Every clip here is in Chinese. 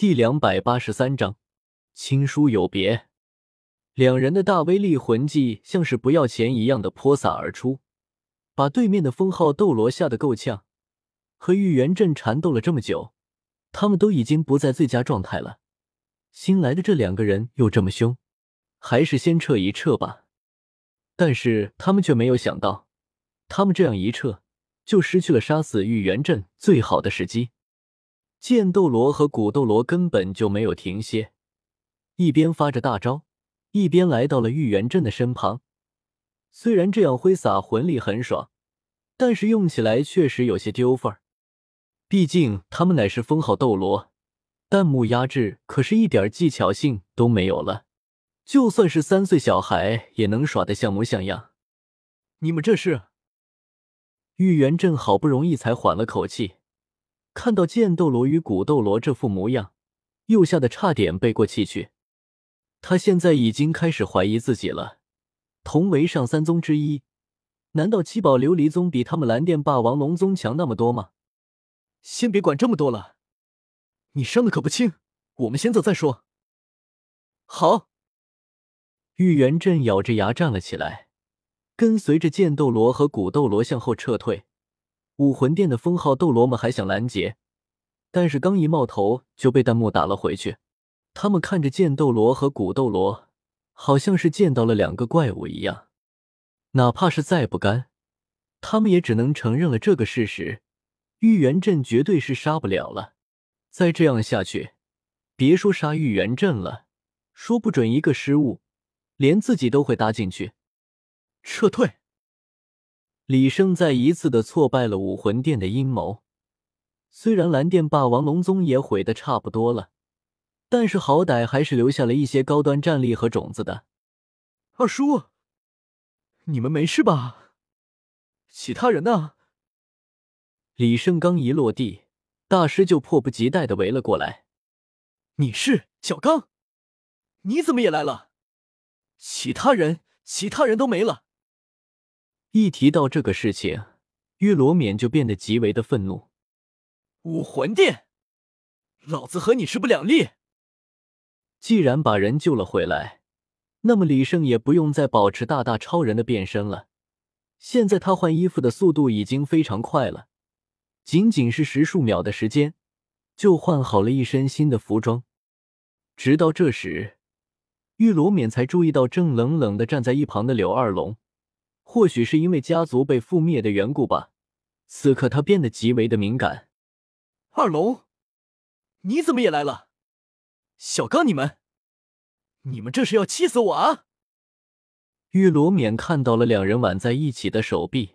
第两百八十三章，亲疏有别。两人的大威力魂技像是不要钱一样的泼洒而出，把对面的封号斗罗吓得够呛。和玉元镇缠斗了这么久，他们都已经不在最佳状态了。新来的这两个人又这么凶，还是先撤一撤吧。但是他们却没有想到，他们这样一撤，就失去了杀死玉元镇最好的时机。剑斗罗和古斗罗根本就没有停歇，一边发着大招，一边来到了玉元镇的身旁。虽然这样挥洒魂力很爽，但是用起来确实有些丢份儿。毕竟他们乃是封号斗罗，弹幕压制可是一点技巧性都没有了，就算是三岁小孩也能耍得像模像样。你们这是？玉元镇好不容易才缓了口气。看到剑斗罗与古斗罗这副模样，又吓得差点背过气去。他现在已经开始怀疑自己了。同为上三宗之一，难道七宝琉璃宗比他们蓝电霸王龙宗强那么多吗？先别管这么多了，你伤的可不轻，我们先走再说。好。玉元镇咬着牙站了起来，跟随着剑斗罗和古斗罗向后撤退。武魂殿的封号斗罗们还想拦截，但是刚一冒头就被弹幕打了回去。他们看着剑斗罗和古斗罗，好像是见到了两个怪物一样。哪怕是再不甘，他们也只能承认了这个事实：玉元镇绝对是杀不了了。再这样下去，别说杀玉元镇了，说不准一个失误，连自己都会搭进去。撤退。李胜再一次的挫败了武魂殿的阴谋。虽然蓝电霸王龙宗也毁的差不多了，但是好歹还是留下了一些高端战力和种子的。二叔，你们没事吧？其他人呢？李胜刚一落地，大师就迫不及待的围了过来。你是小刚？你怎么也来了？其他人，其他人都没了。一提到这个事情，玉罗冕就变得极为的愤怒。武魂殿，老子和你势不两立。既然把人救了回来，那么李胜也不用再保持大大超人的变身了。现在他换衣服的速度已经非常快了，仅仅是十数秒的时间，就换好了一身新的服装。直到这时，玉罗冕才注意到正冷冷的站在一旁的柳二龙。或许是因为家族被覆灭的缘故吧，此刻他变得极为的敏感。二龙，你怎么也来了？小刚，你们，你们这是要气死我啊！玉罗冕看到了两人挽在一起的手臂，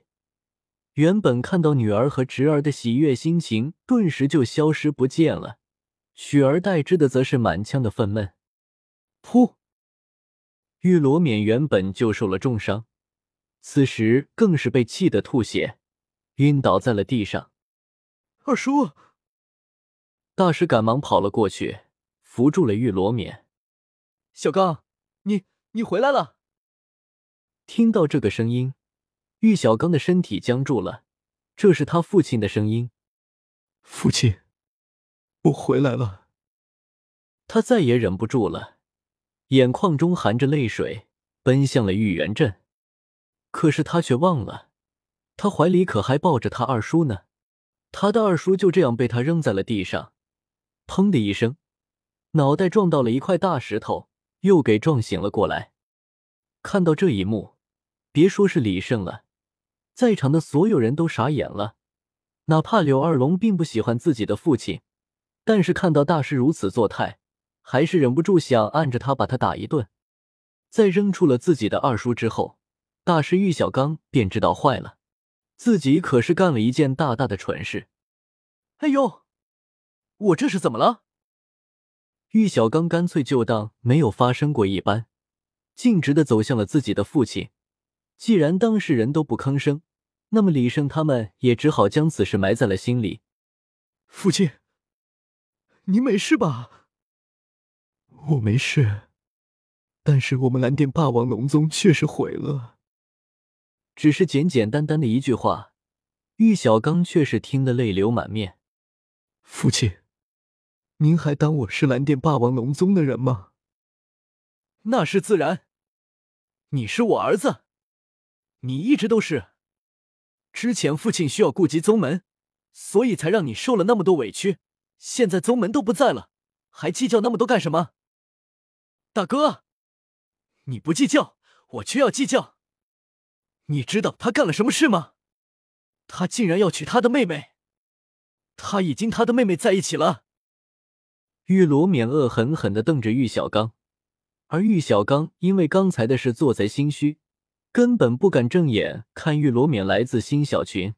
原本看到女儿和侄儿的喜悦心情顿时就消失不见了，取而代之的则是满腔的愤懑。噗！玉罗冕原本就受了重伤。此时更是被气得吐血，晕倒在了地上。二叔，大师赶忙跑了过去，扶住了玉罗冕。小刚，你你回来了。听到这个声音，玉小刚的身体僵住了。这是他父亲的声音。父亲，我回来了。他再也忍不住了，眼眶中含着泪水，奔向了玉元镇。可是他却忘了，他怀里可还抱着他二叔呢。他的二叔就这样被他扔在了地上，砰的一声，脑袋撞到了一块大石头，又给撞醒了过来。看到这一幕，别说是李胜了，在场的所有人都傻眼了。哪怕柳二龙并不喜欢自己的父亲，但是看到大师如此作态，还是忍不住想按着他把他打一顿。在扔出了自己的二叔之后。大师玉小刚便知道坏了，自己可是干了一件大大的蠢事。哎呦，我这是怎么了？玉小刚干脆就当没有发生过一般，径直的走向了自己的父亲。既然当事人都不吭声，那么李胜他们也只好将此事埋在了心里。父亲，您没事吧？我没事，但是我们蓝电霸王龙宗确实毁了。只是简简单单的一句话，玉小刚却是听得泪流满面。父亲，您还当我是蓝电霸王龙宗的人吗？那是自然。你是我儿子，你一直都是。之前父亲需要顾及宗门，所以才让你受了那么多委屈。现在宗门都不在了，还计较那么多干什么？大哥，你不计较，我却要计较。你知道他干了什么事吗？他竟然要娶他的妹妹。他已经他的妹妹在一起了。玉罗冕恶狠狠的瞪着玉小刚，而玉小刚因为刚才的事做贼心虚，根本不敢正眼看玉罗冕来自新小群。